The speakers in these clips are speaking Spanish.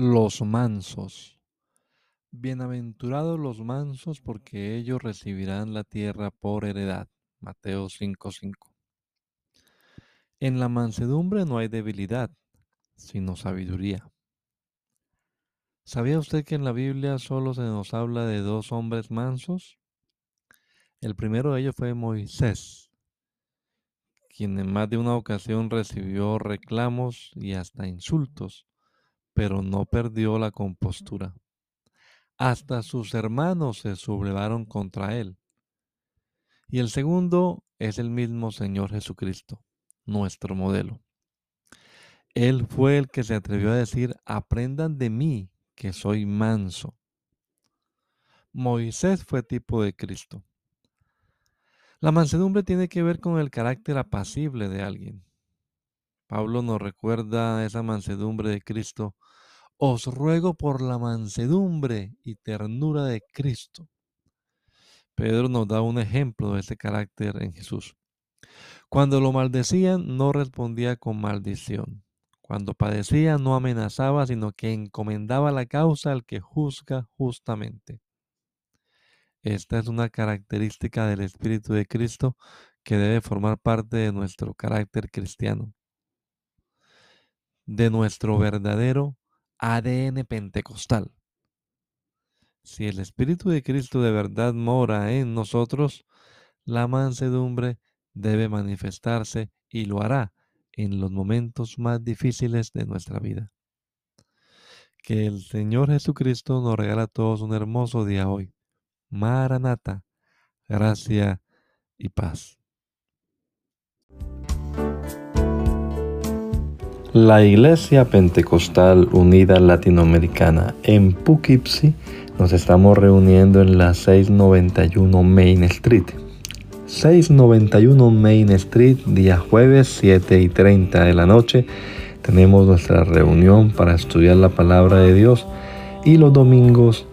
Los mansos. Bienaventurados los mansos porque ellos recibirán la tierra por heredad. Mateo 5:5. En la mansedumbre no hay debilidad, sino sabiduría. ¿Sabía usted que en la Biblia solo se nos habla de dos hombres mansos? El primero de ellos fue Moisés, quien en más de una ocasión recibió reclamos y hasta insultos pero no perdió la compostura. Hasta sus hermanos se sublevaron contra él. Y el segundo es el mismo Señor Jesucristo, nuestro modelo. Él fue el que se atrevió a decir, aprendan de mí, que soy manso. Moisés fue tipo de Cristo. La mansedumbre tiene que ver con el carácter apacible de alguien. Pablo nos recuerda esa mansedumbre de Cristo os ruego por la mansedumbre y ternura de Cristo. Pedro nos da un ejemplo de ese carácter en Jesús. Cuando lo maldecían, no respondía con maldición. Cuando padecía, no amenazaba, sino que encomendaba la causa al que juzga justamente. Esta es una característica del Espíritu de Cristo que debe formar parte de nuestro carácter cristiano, de nuestro verdadero ADN pentecostal. Si el Espíritu de Cristo de verdad mora en nosotros, la mansedumbre debe manifestarse y lo hará en los momentos más difíciles de nuestra vida. Que el Señor Jesucristo nos regala a todos un hermoso día hoy. Maranata, gracia y paz. La Iglesia Pentecostal Unida Latinoamericana en Poughkeepsie nos estamos reuniendo en la 691 Main Street. 691 Main Street, día jueves 7 y 30 de la noche. Tenemos nuestra reunión para estudiar la palabra de Dios y los domingos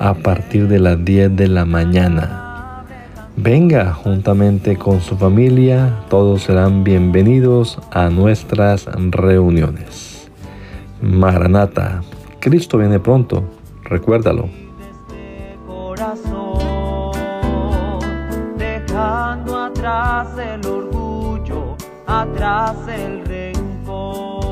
a partir de las 10 de la mañana. Venga juntamente con su familia, todos serán bienvenidos a nuestras reuniones. Maranata, Cristo viene pronto, recuérdalo. Dejando atrás el orgullo, atrás el rencor.